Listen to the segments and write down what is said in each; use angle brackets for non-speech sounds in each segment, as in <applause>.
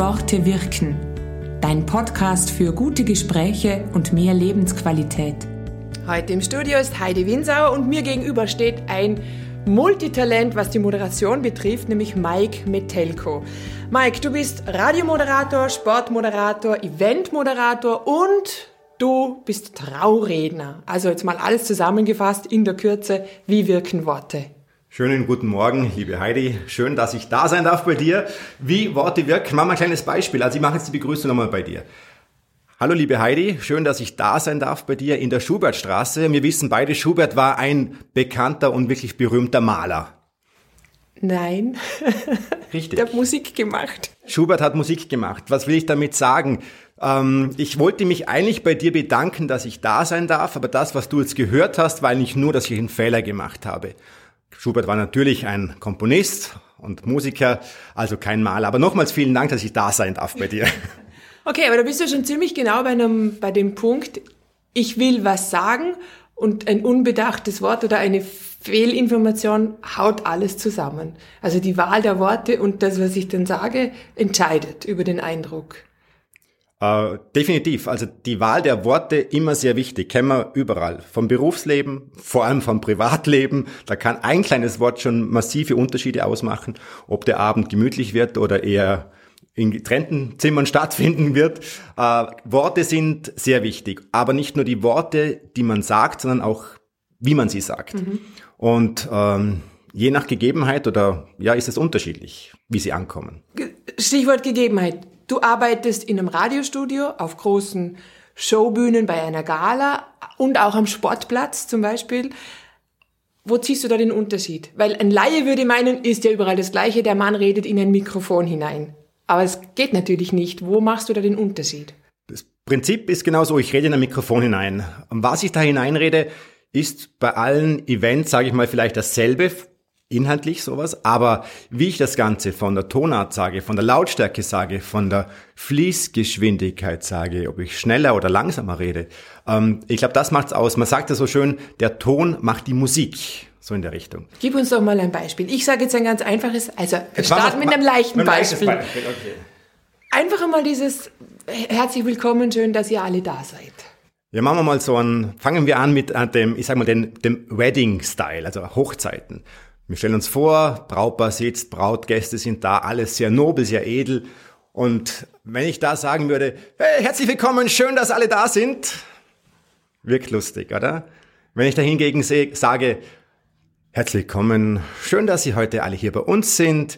Worte wirken. Dein Podcast für gute Gespräche und mehr Lebensqualität. Heute im Studio ist Heidi Winsauer und mir gegenüber steht ein Multitalent, was die Moderation betrifft, nämlich Mike Metelko. Mike, du bist Radiomoderator, Sportmoderator, Eventmoderator und du bist Trauredner. Also jetzt mal alles zusammengefasst in der Kürze. Wie wirken Worte? Schönen guten Morgen, liebe Heidi. Schön, dass ich da sein darf bei dir. Wie Worte wirken. Machen wir ein kleines Beispiel. Also ich mache jetzt die Begrüßung nochmal bei dir. Hallo liebe Heidi, schön, dass ich da sein darf bei dir in der Schubertstraße. Wir wissen beide, Schubert war ein bekannter und wirklich berühmter Maler. Nein. Richtig. <laughs> Der hat Musik gemacht. Schubert hat Musik gemacht. Was will ich damit sagen? Ähm, ich wollte mich eigentlich bei dir bedanken, dass ich da sein darf, aber das, was du jetzt gehört hast, war eigentlich nur, dass ich einen Fehler gemacht habe. Schubert war natürlich ein Komponist und Musiker, also kein Maler. Aber nochmals vielen Dank, dass ich da sein darf bei dir. <laughs> Okay, aber da bist du schon ziemlich genau bei, einem, bei dem Punkt, ich will was sagen und ein unbedachtes Wort oder eine Fehlinformation haut alles zusammen. Also die Wahl der Worte und das, was ich dann sage, entscheidet über den Eindruck. Äh, definitiv. Also die Wahl der Worte immer sehr wichtig. Kennen wir überall. Vom Berufsleben, vor allem vom Privatleben. Da kann ein kleines Wort schon massive Unterschiede ausmachen, ob der Abend gemütlich wird oder eher in getrennten Zimmern <laughs> stattfinden wird. Äh, Worte sind sehr wichtig. Aber nicht nur die Worte, die man sagt, sondern auch, wie man sie sagt. Mhm. Und ähm, je nach Gegebenheit oder ja, ist es unterschiedlich, wie sie ankommen. Stichwort Gegebenheit. Du arbeitest in einem Radiostudio, auf großen Showbühnen bei einer Gala und auch am Sportplatz zum Beispiel. Wo ziehst du da den Unterschied? Weil ein Laie würde meinen, ist ja überall das Gleiche, der Mann redet in ein Mikrofon hinein. Aber es geht natürlich nicht. Wo machst du da den Unterschied? Das Prinzip ist genauso, ich rede in ein Mikrofon hinein. Und was ich da hineinrede, ist bei allen Events, sage ich mal, vielleicht dasselbe, inhaltlich sowas, aber wie ich das Ganze von der Tonart sage, von der Lautstärke sage, von der Fließgeschwindigkeit sage, ob ich schneller oder langsamer rede, ähm, ich glaube, das macht's aus. Man sagt ja so schön, der Ton macht die Musik. So in der Richtung. Gib uns doch mal ein Beispiel. Ich sage jetzt ein ganz einfaches, also wir starten mit einem leichten Beispiel. Beispiel okay. Einfach einmal dieses herzlich willkommen, schön, dass ihr alle da seid. Ja, machen wir mal so ein, fangen wir an mit äh, dem, ich sag mal, dem, dem Wedding-Style, also Hochzeiten. Wir stellen uns vor, Brautpaar sitzt, Brautgäste sind da, alles sehr nobel, sehr edel. Und wenn ich da sagen würde, hey, herzlich willkommen, schön, dass alle da sind, wirkt lustig, oder? Wenn ich da hingegen sage, herzlich willkommen, schön, dass Sie heute alle hier bei uns sind,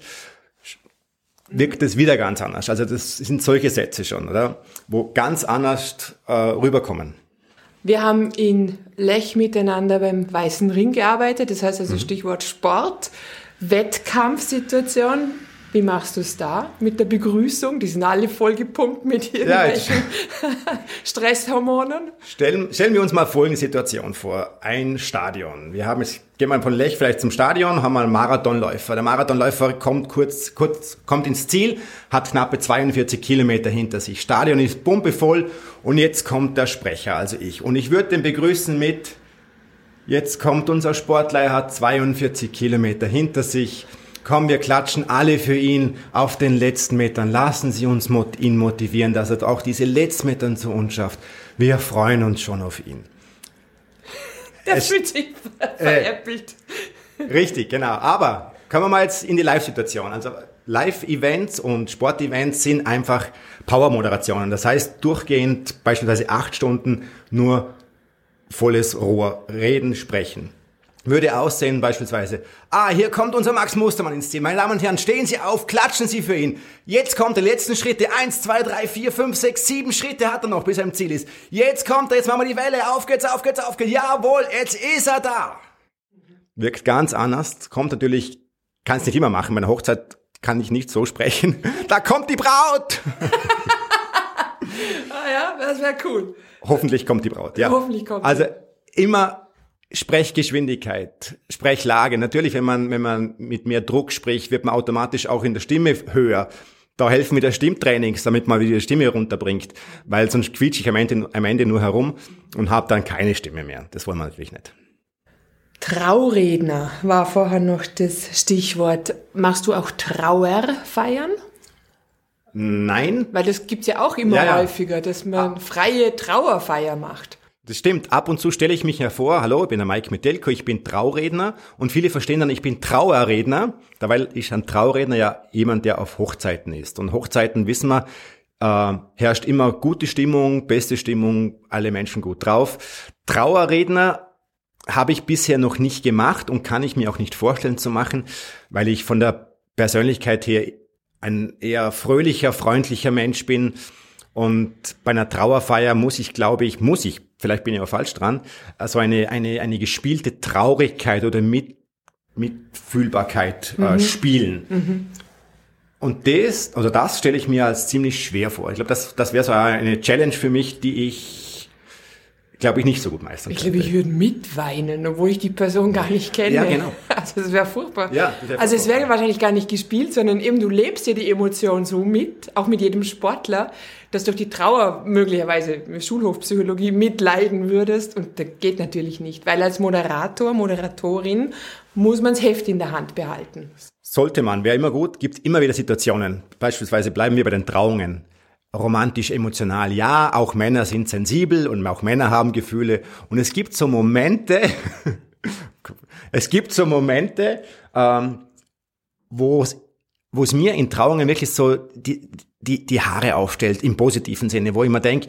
wirkt es wieder ganz anders. Also das sind solche Sätze schon, oder? Wo ganz anders äh, rüberkommen. Wir haben in Lech miteinander beim Weißen Ring gearbeitet, das heißt also mhm. Stichwort Sport, Wettkampfsituation. Wie machst du es da mit der Begrüßung? Die sind alle vollgepumpt mit irgendwelchen ja, <laughs> Stresshormonen. Stellen, stellen wir uns mal folgende Situation vor. Ein Stadion. Wir haben jetzt, gehen wir von Lech vielleicht zum Stadion, haben wir einen Marathonläufer. Der Marathonläufer kommt kurz, kurz, kommt ins Ziel, hat knappe 42 Kilometer hinter sich. Stadion ist pumpevoll und jetzt kommt der Sprecher, also ich. Und ich würde den begrüßen mit, jetzt kommt unser Sportler, er hat 42 Kilometer hinter sich Komm, wir klatschen alle für ihn auf den letzten Metern. Lassen Sie uns ihn motivieren, dass er auch diese letzten Metern zu uns schafft. Wir freuen uns schon auf ihn. <laughs> Der es, fühlt sich veräppelt. Äh, richtig, genau. Aber kommen wir mal jetzt in die Live-Situation. Also Live-Events und Sportevents sind einfach Power-Moderationen. Das heißt, durchgehend beispielsweise acht Stunden nur volles Rohr reden, sprechen würde aussehen beispielsweise, ah, hier kommt unser Max Mustermann ins Ziel. Meine Damen und Herren, stehen Sie auf, klatschen Sie für ihn. Jetzt kommt der letzten Schritte. Eins, zwei, drei, vier, fünf, sechs, sieben Schritte hat er noch, bis er im Ziel ist. Jetzt kommt er, jetzt machen wir die Welle. Auf geht's, auf geht's, auf geht's. Jawohl, jetzt ist er da. Wirkt ganz anders. Kommt natürlich, kann es nicht immer machen. Bei einer Hochzeit kann ich nicht so sprechen. <laughs> Da kommt die Braut. <laughs> ah ja, das wäre cool. Hoffentlich kommt die Braut, ja. Hoffentlich kommt Also immer Sprechgeschwindigkeit, Sprechlage. Natürlich, wenn man, wenn man mit mehr Druck spricht, wird man automatisch auch in der Stimme höher. Da helfen wieder Stimmtrainings, damit man wieder die Stimme runterbringt, weil sonst quietsche ich am Ende, am Ende nur herum und habe dann keine Stimme mehr. Das wollen wir natürlich nicht. Trauredner war vorher noch das Stichwort. Machst du auch Trauerfeiern? Nein. Weil das gibt's ja auch immer Ja, ja. häufiger, dass man freie Trauerfeier macht. Das stimmt. Ab und zu stelle ich mich hervor, hallo, ich bin der Mike Metelko, ich bin Trauredner und viele verstehen dann, ich bin Trauerredner, weil ich ein Trauredner ja jemand, der auf Hochzeiten ist. Und Hochzeiten, wissen wir, äh, herrscht immer gute Stimmung, beste Stimmung, alle Menschen gut drauf. Trauerredner habe ich bisher noch nicht gemacht und kann ich mir auch nicht vorstellen zu machen, weil ich von der Persönlichkeit her ein eher fröhlicher, freundlicher Mensch bin. Und bei einer Trauerfeier muss ich, glaube ich, muss ich, vielleicht bin ich auch falsch dran, also eine, eine, eine gespielte Traurigkeit oder Mit, Mitfühlbarkeit äh, spielen. Und das, also das stelle ich mir als ziemlich schwer vor. Ich glaube, das, das wäre so eine Challenge für mich, die ich, glaube ich, nicht so gut meistern Ich glaube, ich würde mitweinen, obwohl ich die Person gar nicht kenne. Ja, genau. <laughs> Also das wäre furchtbar. Ja, wär also es wäre wahrscheinlich gar nicht gespielt, sondern eben du lebst ja die Emotion so mit, auch mit jedem Sportler, dass du durch die Trauer möglicherweise Schulhofpsychologie mitleiden würdest. Und das geht natürlich nicht, weil als Moderator, Moderatorin muss man das Heft in der Hand behalten. Sollte man, wäre immer gut, gibt immer wieder Situationen. Beispielsweise bleiben wir bei den Trauungen. Romantisch, emotional. Ja, auch Männer sind sensibel und auch Männer haben Gefühle. Und es gibt so Momente, <laughs> es gibt so Momente, ähm, wo es mir in Trauungen wirklich so die, die, die Haare aufstellt, im positiven Sinne, wo ich mir denke,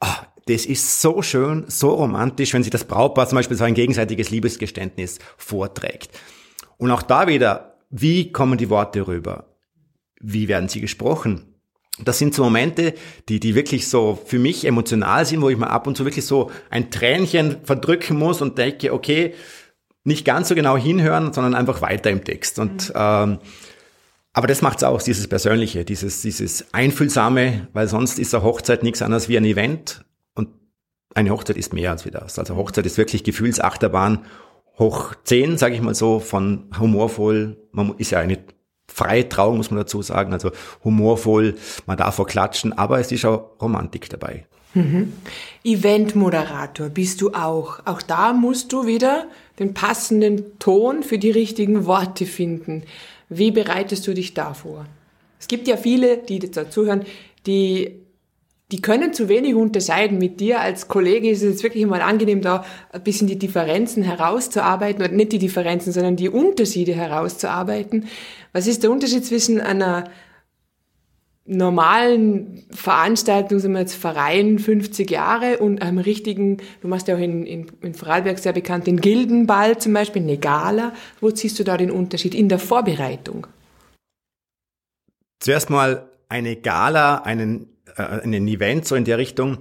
ah, das ist so schön, so romantisch, wenn sich das Brautpaar zum Beispiel so ein gegenseitiges Liebesgeständnis vorträgt. Und auch da wieder, wie kommen die Worte rüber? Wie werden sie gesprochen? Das sind so Momente, die, die wirklich so für mich emotional sind, wo ich mal ab und zu wirklich so ein Tränchen verdrücken muss und denke, okay, nicht ganz so genau hinhören, sondern einfach weiter im Text. Und ähm, aber das macht's aus, dieses Persönliche, dieses, dieses Einfühlsame, weil sonst ist eine Hochzeit nichts anderes wie ein Event und eine Hochzeit ist mehr als wie das. Also Hochzeit ist wirklich Gefühlsachterbahn hoch 10, sage ich mal so, von humorvoll, man ist ja eine freie Trauung, muss man dazu sagen, also humorvoll, man darf auch klatschen, aber es ist auch Romantik dabei. Eventmoderator bist du auch. Auch da musst du wieder den passenden Ton für die richtigen Worte finden. Wie bereitest du dich da vor? Es gibt ja viele, die dazuhören, die die können zu wenig unterscheiden. Mit dir als Kollege ist es wirklich mal angenehm, da ein bisschen die Differenzen herauszuarbeiten, oder nicht die Differenzen, sondern die Unterschiede herauszuarbeiten. Was ist der Unterschied zwischen einer normalen Veranstaltung, sagen wir jetzt Verein 50 Jahre und einem richtigen, du machst ja auch in, in, in Vorarlberg sehr bekannt, den Gildenball zum Beispiel, eine Gala. Wo ziehst du da den Unterschied in der Vorbereitung? Zuerst mal eine Gala, einen, äh, einen Event so in der Richtung,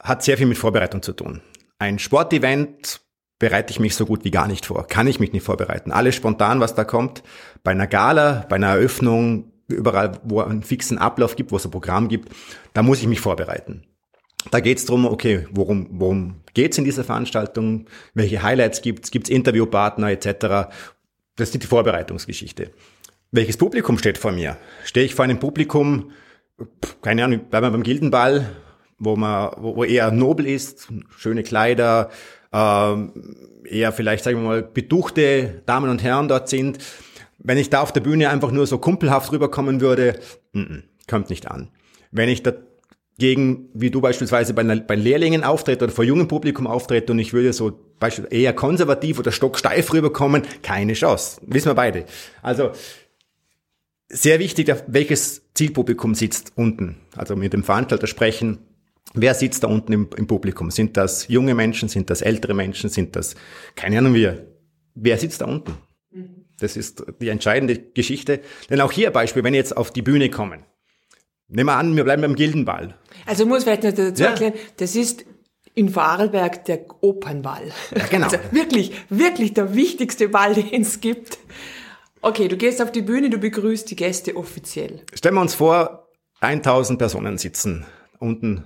hat sehr viel mit Vorbereitung zu tun. Ein Sportevent bereite ich mich so gut wie gar nicht vor. Kann ich mich nicht vorbereiten. Alles spontan, was da kommt. Bei einer Gala, bei einer Eröffnung, überall, wo einen fixen Ablauf gibt, wo es ein Programm gibt, da muss ich mich vorbereiten. Da geht's drum, okay, worum, worum geht's in dieser Veranstaltung? Welche Highlights gibt's? Gibt's Interviewpartner etc.? Das ist die Vorbereitungsgeschichte. Welches Publikum steht vor mir? Stehe ich vor einem Publikum, keine Ahnung, bleiben wir beim Gildenball, wo man, wo, wo eher nobel ist, schöne Kleider, ähm, eher vielleicht, sagen wir mal, beduchte Damen und Herren dort sind. Wenn ich da auf der Bühne einfach nur so kumpelhaft rüberkommen würde, mm -mm, kommt nicht an. Wenn ich dagegen, wie du beispielsweise bei, bei Lehrlingen auftrete oder vor jungem Publikum auftrete und ich würde so beispielsweise eher konservativ oder stocksteif rüberkommen, keine Chance. Wissen wir beide. Also, sehr wichtig, welches Zielpublikum sitzt unten. Also mit dem Veranstalter sprechen, wer sitzt da unten im, im, Publikum? Sind das junge Menschen, sind das ältere Menschen, sind das, keine Ahnung wie, wer sitzt da unten? Das ist die entscheidende Geschichte. Denn auch hier Beispiel, wenn wir jetzt auf die Bühne kommen. Nehmen wir an, wir bleiben beim Gildenball. Also muss vielleicht noch dazu erklären, ja. das ist in Vorarlberg der Opernball. Ja, genau. <laughs> Also wirklich, wirklich der wichtigste Ball, den es gibt. Okay, du gehst auf die Bühne, du begrüßt die Gäste offiziell. Stellen wir uns vor, 1000 Personen sitzen unten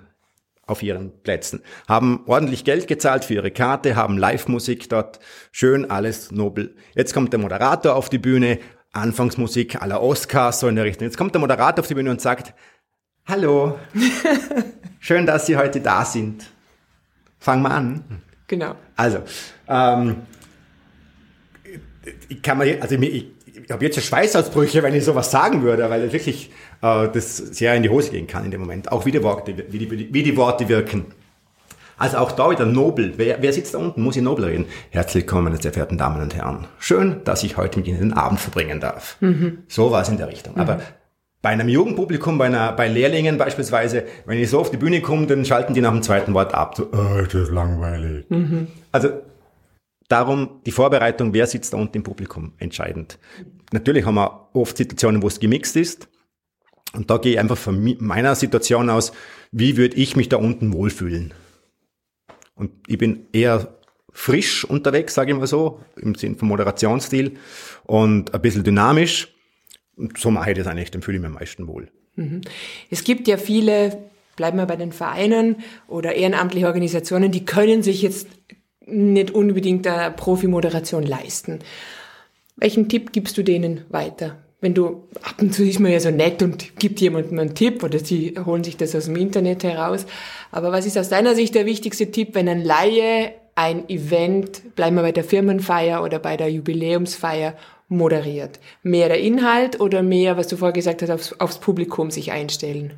auf ihren Plätzen, haben ordentlich Geld gezahlt für ihre Karte, haben Live-Musik dort, schön alles nobel. Jetzt kommt der Moderator auf die Bühne, Anfangsmusik aller Oscars, so in der Richtung. Jetzt kommt der Moderator auf die Bühne und sagt, hallo, <laughs> schön, dass Sie heute da sind. Fangen wir an. Genau. Also, ähm, ich kann mir, also ich, ich habe jetzt Schweißausbrüche, wenn ich sowas sagen würde, weil wirklich äh, das sehr in die Hose gehen kann in dem Moment. Auch wie die Worte, wie die, wie die Worte wirken. Also auch da wieder Nobel. Wer, wer sitzt da unten? Muss ich Nobel reden? Herzlich willkommen, meine sehr verehrten Damen und Herren. Schön, dass ich heute mit Ihnen den Abend verbringen darf. Mhm. So war es in der Richtung. Mhm. Aber bei einem Jugendpublikum, bei, einer, bei Lehrlingen beispielsweise, wenn ich so auf die Bühne komme, dann schalten die nach dem zweiten Wort ab. So, oh, das ist langweilig. Mhm. Also darum die Vorbereitung, wer sitzt da unten im Publikum, entscheidend. Natürlich haben wir oft Situationen, wo es gemixt ist. Und da gehe ich einfach von meiner Situation aus, wie würde ich mich da unten wohlfühlen? Und ich bin eher frisch unterwegs, sage ich mal so, im Sinn vom Moderationsstil und ein bisschen dynamisch. Und so mache ich das eigentlich, dann fühle ich mich am meisten wohl. Mhm. Es gibt ja viele, bleiben wir bei den Vereinen oder ehrenamtliche Organisationen, die können sich jetzt nicht unbedingt eine Profi-Moderation leisten. Welchen Tipp gibst du denen weiter? Wenn du, ab und zu ist man ja so nett und gibt jemandem einen Tipp oder sie holen sich das aus dem Internet heraus. Aber was ist aus deiner Sicht der wichtigste Tipp, wenn ein Laie ein Event, bleiben wir bei der Firmenfeier oder bei der Jubiläumsfeier, moderiert? Mehr der Inhalt oder mehr, was du vorher gesagt hast, aufs, aufs Publikum sich einstellen?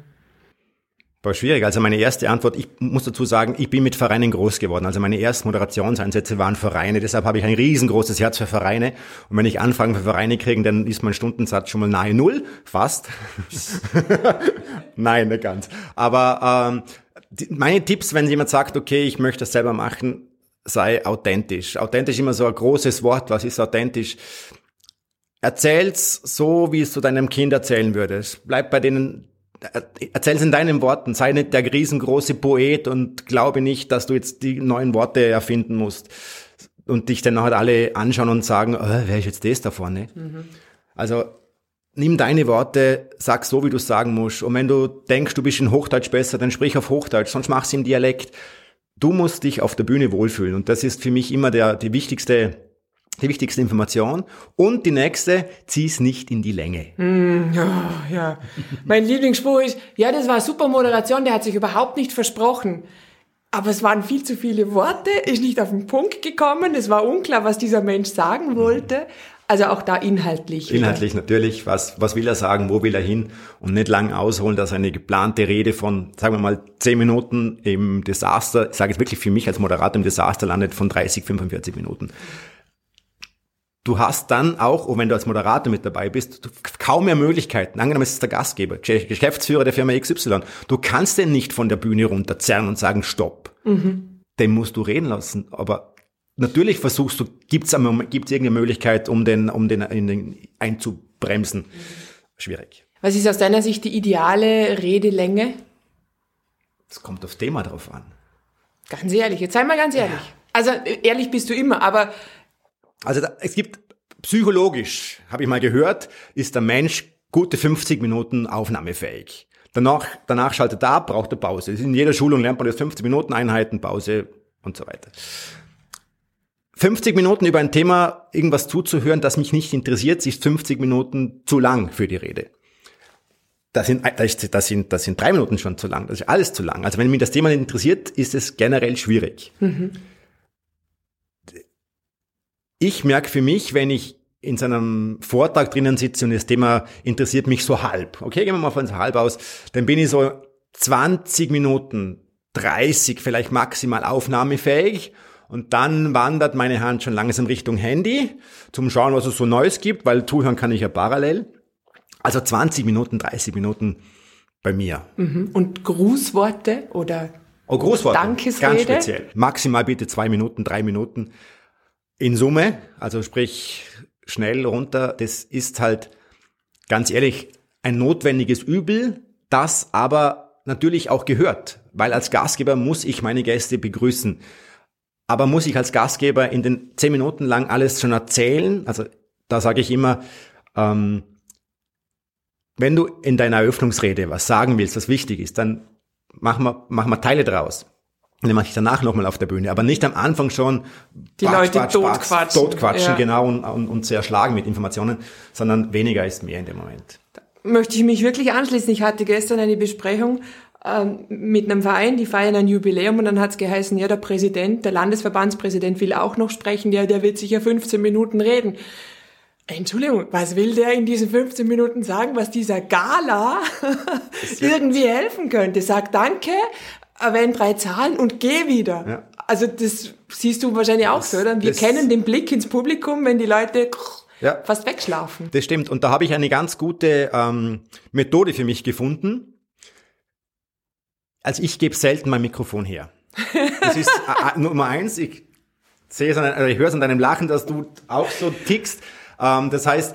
War schwierig. Also meine erste Antwort, ich muss dazu sagen, ich bin mit Vereinen groß geworden. Also meine ersten Moderationseinsätze waren Vereine. Deshalb habe ich ein riesengroßes Herz für Vereine. Und wenn ich Anfragen für Vereine kriege, dann ist mein Stundensatz schon mal nahe Null. Fast. <laughs> Nein, nicht ganz. Aber ähm, die, meine Tipps, wenn jemand sagt, okay, ich möchte das selber machen, sei authentisch. Authentisch immer so ein großes Wort. Was ist authentisch? Erzähl's so, wie es du deinem Kind erzählen würdest. Bleib bei denen Erzähl's in deinen Worten, sei nicht der riesengroße Poet und glaube nicht, dass du jetzt die neuen Worte erfinden musst und dich dann halt alle anschauen und sagen, oh, wer ist jetzt das da vorne? Mhm. Also nimm deine Worte, sag so, wie du sagen musst. Und wenn du denkst, du bist in Hochdeutsch besser, dann sprich auf Hochdeutsch, sonst mach's im Dialekt. Du musst dich auf der Bühne wohlfühlen und das ist für mich immer der, die wichtigste die wichtigste Information. Und die nächste, zieh's nicht in die Länge. Mm, ja, ja. Mein Lieblingsspruch ist, ja, das war super Moderation, der hat sich überhaupt nicht versprochen. Aber es waren viel zu viele Worte, ist nicht auf den Punkt gekommen, es war unklar, was dieser Mensch sagen wollte. Also auch da inhaltlich. Inhaltlich wieder. natürlich, was, was will er sagen, wo will er hin und nicht lang ausholen, dass eine geplante Rede von, sagen wir mal, zehn Minuten im Desaster, ich sage jetzt wirklich für mich als Moderator im Desaster landet von 30, 45 Minuten du hast dann auch, und wenn du als Moderator mit dabei bist, kaum mehr Möglichkeiten. Angenommen, es ist der Gastgeber, Geschäftsführer der Firma XY. Du kannst den nicht von der Bühne runterzerren und sagen, stopp. Mhm. Den musst du reden lassen. Aber natürlich versuchst du, gibt's gibt's irgendeine Möglichkeit, um den, um den, den einzubremsen. Schwierig. Was ist aus deiner Sicht die ideale Redelänge? Es kommt aufs Thema drauf an. Ganz ehrlich, jetzt sei mal ganz ehrlich. Ja. Also ehrlich bist du immer, aber also da, es gibt psychologisch, habe ich mal gehört, ist der Mensch gute 50 Minuten aufnahmefähig. Danach, danach schaltet er ab, braucht er Pause. In jeder Schulung lernt man das 50 Minuten Einheiten, Pause und so weiter. 50 Minuten über ein Thema irgendwas zuzuhören, das mich nicht interessiert, ist 50 Minuten zu lang für die Rede. Das sind, das sind, das sind drei Minuten schon zu lang. Das ist alles zu lang. Also wenn mich das Thema nicht interessiert, ist es generell schwierig. Mhm ich merke für mich, wenn ich in seinem Vortrag drinnen sitze und das Thema interessiert mich so halb, okay, gehen wir mal von so halb aus, dann bin ich so 20 Minuten, 30 vielleicht maximal aufnahmefähig und dann wandert meine Hand schon langsam Richtung Handy zum Schauen, was es so Neues gibt, weil zuhören kann ich ja parallel. Also 20 Minuten, 30 Minuten bei mir. Mhm. Und Grußworte oder Oh, Grußworte. Dankesrede? Ganz speziell. Maximal bitte zwei Minuten, drei Minuten. In Summe, also sprich schnell runter, das ist halt ganz ehrlich ein notwendiges Übel, das aber natürlich auch gehört, weil als Gastgeber muss ich meine Gäste begrüßen. Aber muss ich als Gastgeber in den zehn Minuten lang alles schon erzählen? Also da sage ich immer, ähm, wenn du in deiner Eröffnungsrede was sagen willst, was wichtig ist, dann machen wir, machen wir Teile draus. Und dann mache ich danach nochmal auf der Bühne. Aber nicht am Anfang schon die Leute batsch, totquatschen. Totquatschen, ja. genau, und, und, und sehr schlagen mit Informationen, sondern weniger ist mehr in dem Moment. Da möchte ich mich wirklich anschließen. Ich hatte gestern eine Besprechung ähm, mit einem Verein, die feiern ein Jubiläum und dann hat es geheißen, ja, der Präsident, der Landesverbandspräsident will auch noch sprechen, ja, der wird sicher 15 Minuten reden. Entschuldigung, was will der in diesen 15 Minuten sagen, was dieser Gala <laughs> irgendwie helfen könnte? Sag Danke, erwähne drei Zahlen und geh wieder. Ja. Also das siehst du wahrscheinlich auch das, so, oder? Wir kennen den Blick ins Publikum, wenn die Leute ja. fast wegschlafen. Das stimmt. Und da habe ich eine ganz gute ähm, Methode für mich gefunden. Also ich gebe selten mein Mikrofon her. Das ist <laughs> äh, äh, Nummer eins. Ich sehe es an, also ich höre es an deinem Lachen, dass du auch so tickst. Ähm, das heißt,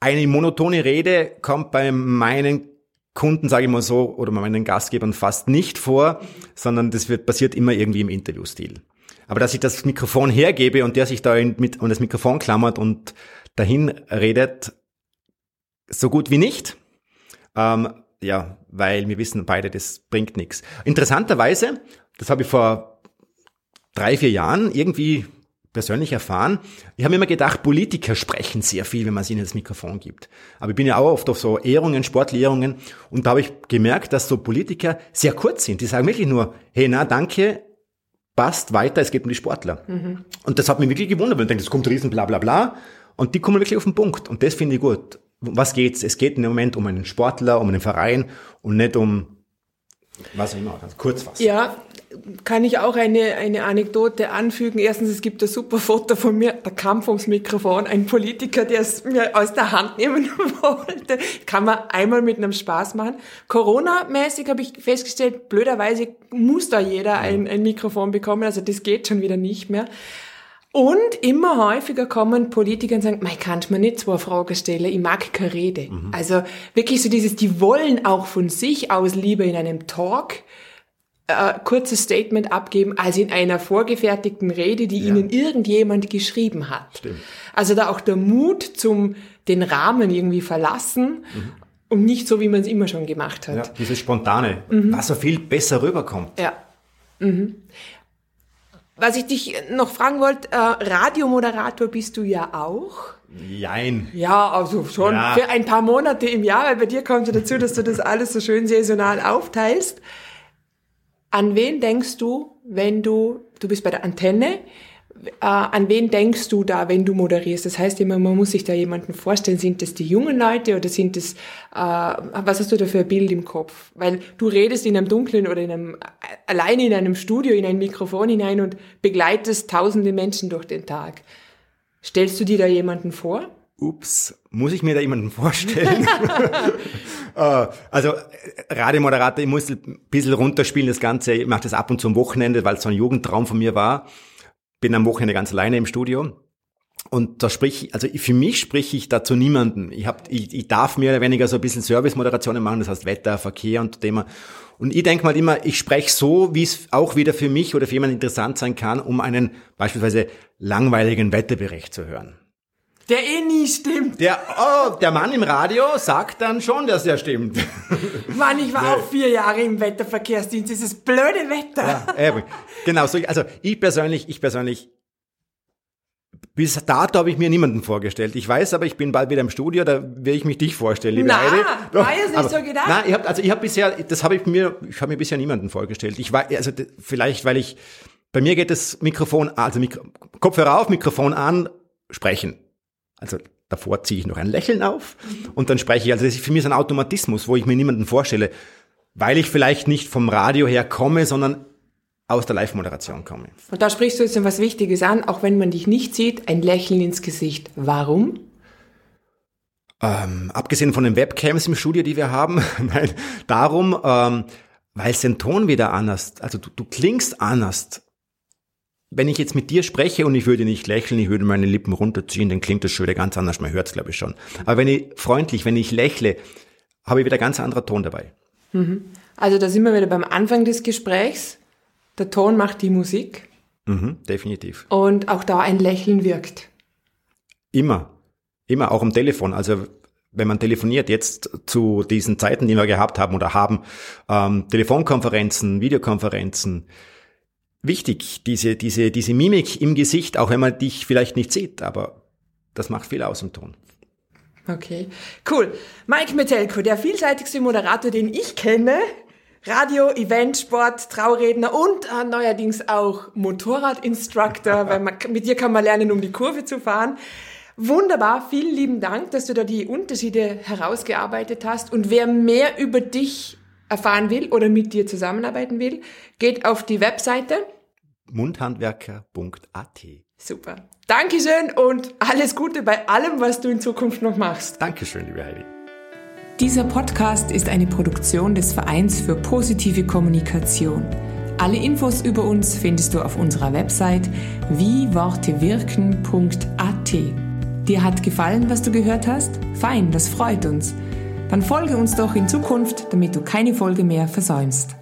eine monotone Rede kommt bei meinen Kunden, sage ich mal so, oder meinen Gastgebern fast nicht vor, sondern das wird, passiert immer irgendwie im Interviewstil. Aber dass ich das Mikrofon hergebe und der sich da mit, um das Mikrofon klammert und dahin redet, so gut wie nicht. Ähm, ja, weil wir wissen beide, das bringt nichts. Interessanterweise, das habe ich vor drei, vier Jahren irgendwie persönlich erfahren. Ich habe immer gedacht, Politiker sprechen sehr viel, wenn man sie ihnen das Mikrofon gibt. Aber ich bin ja auch oft auf so Ehrungen, Sportlehrungen und da habe ich gemerkt, dass so Politiker sehr kurz sind. Die sagen wirklich nur, hey, na, danke, passt weiter, es geht um die Sportler. Mhm. Und das hat mich wirklich gewundert, weil ich denke, es kommt riesen bla bla bla und die kommen wirklich auf den Punkt und das finde ich gut. Was geht's? Es geht im Moment um einen Sportler, um einen Verein und nicht um was immer, ganz kurz fassen. Ja, kann ich auch eine, eine Anekdote anfügen. Erstens, es gibt ein super Foto von mir, der Kampf ums Mikrofon, ein Politiker, der es mir aus der Hand nehmen <laughs> wollte. Kann man einmal mit einem Spaß machen. Corona-mäßig habe ich festgestellt, blöderweise muss da jeder ein, ein Mikrofon bekommen, also das geht schon wieder nicht mehr. Und immer häufiger kommen Politiker und sagen, man kann mir nicht zwei Fragen stellen, ich mag keine Rede. Mhm. Also wirklich so dieses, die wollen auch von sich aus lieber in einem Talk äh, kurzes Statement abgeben, als in einer vorgefertigten Rede, die ja. ihnen irgendjemand geschrieben hat. Stimmt. Also da auch der Mut zum den Rahmen irgendwie verlassen mhm. und nicht so, wie man es immer schon gemacht hat. Ja, dieses Spontane, mhm. was so viel besser rüberkommt. Ja. Mhm. Was ich dich noch fragen wollte, äh, Radiomoderator bist du ja auch. Jein. Ja, also schon ja. für ein paar Monate im Jahr, weil bei dir kommt ja dazu, dass du das alles so schön saisonal aufteilst. An wen denkst du, wenn du, du bist bei der Antenne, an wen denkst du da, wenn du moderierst? Das heißt immer, man muss sich da jemanden vorstellen, sind das die jungen Leute oder sind das, äh, was hast du da für ein Bild im Kopf? Weil du redest in einem dunklen oder in einem, alleine in einem Studio, in ein Mikrofon hinein und begleitest tausende Menschen durch den Tag. Stellst du dir da jemanden vor? Ups, muss ich mir da jemanden vorstellen? <laughs> <laughs> Äh, also Radiomoderator, ich muss ein bisschen runterspielen das Ganze. Ich mache das ab und zu am Wochenende, weil es so ein Jugendtraum von mir war bin am Wochenende ganz alleine im Studio. Und da sprich ich, also für mich spreche ich dazu niemanden. Ich, hab, ich, ich darf mehr oder weniger so ein bisschen Service-Moderationen machen, das heißt Wetter, Verkehr und Thema. Und ich denke mal immer, ich spreche so, wie es auch wieder für mich oder für jemanden interessant sein kann, um einen beispielsweise langweiligen Wetterbericht zu hören. Der eh nie stimmt. Der, oh, der Mann im Radio sagt dann schon, dass er stimmt. Mann, ich war nee. auch vier Jahre im Wetterverkehrsdienst. Dieses blöde Wetter. Ja, eben. Genau, so, also ich persönlich, ich persönlich, bis dato habe ich mir niemanden vorgestellt. Ich weiß aber, ich bin bald wieder im Studio, da werde ich mich dich vorstellen, liebe Na, Heide. Doch, war jetzt nicht aber, so gedacht. Nein, ich hab, also ich habe bisher, das habe ich mir, ich habe mir bisher niemanden vorgestellt. Ich war, also vielleicht, weil ich, bei mir geht das Mikrofon, also Mikro, Kopfhörer auf, Mikrofon an, sprechen. Also davor ziehe ich noch ein Lächeln auf und dann spreche ich. Also das ist für mich ein Automatismus, wo ich mir niemanden vorstelle, weil ich vielleicht nicht vom Radio her komme, sondern aus der Live-Moderation komme. Und da sprichst du jetzt was Wichtiges an, auch wenn man dich nicht sieht, ein Lächeln ins Gesicht. Warum? Ähm, abgesehen von den Webcams im Studio, die wir haben, <laughs> nein, darum, ähm, weil es den Ton wieder anders, also du, du klingst anders wenn ich jetzt mit dir spreche und ich würde nicht lächeln, ich würde meine Lippen runterziehen, dann klingt das schon wieder ganz anders. Man hört es, glaube ich, schon. Aber wenn ich freundlich, wenn ich lächle, habe ich wieder ganz anderer Ton dabei. Mhm. Also da sind wir wieder beim Anfang des Gesprächs. Der Ton macht die Musik. Mhm, definitiv. Und auch da ein Lächeln wirkt. Immer. Immer, auch am Telefon. Also wenn man telefoniert, jetzt zu diesen Zeiten, die wir gehabt haben oder haben, ähm, Telefonkonferenzen, Videokonferenzen, wichtig, diese, diese, diese Mimik im Gesicht, auch wenn man dich vielleicht nicht sieht, aber das macht viel aus im Ton. Okay, cool. Mike Metelko, der vielseitigste Moderator, den ich kenne. Radio, Event, Sport, Trauredner und äh, neuerdings auch Motorradinstructor, <laughs> weil man, mit dir kann man lernen, um die Kurve zu fahren. Wunderbar, vielen lieben Dank, dass du da die Unterschiede herausgearbeitet hast. Und wer mehr über dich erfahren will oder mit dir zusammenarbeiten will, geht auf die Webseite mundhandwerker.at. Super. Dankeschön und alles Gute bei allem, was du in Zukunft noch machst. Dankeschön, liebe Heidi. Dieser Podcast ist eine Produktion des Vereins für positive Kommunikation. Alle Infos über uns findest du auf unserer Website wiewortewirken.at. Dir hat gefallen, was du gehört hast? Fein, das freut uns. Dann folge uns doch in Zukunft, damit du keine Folge mehr versäumst.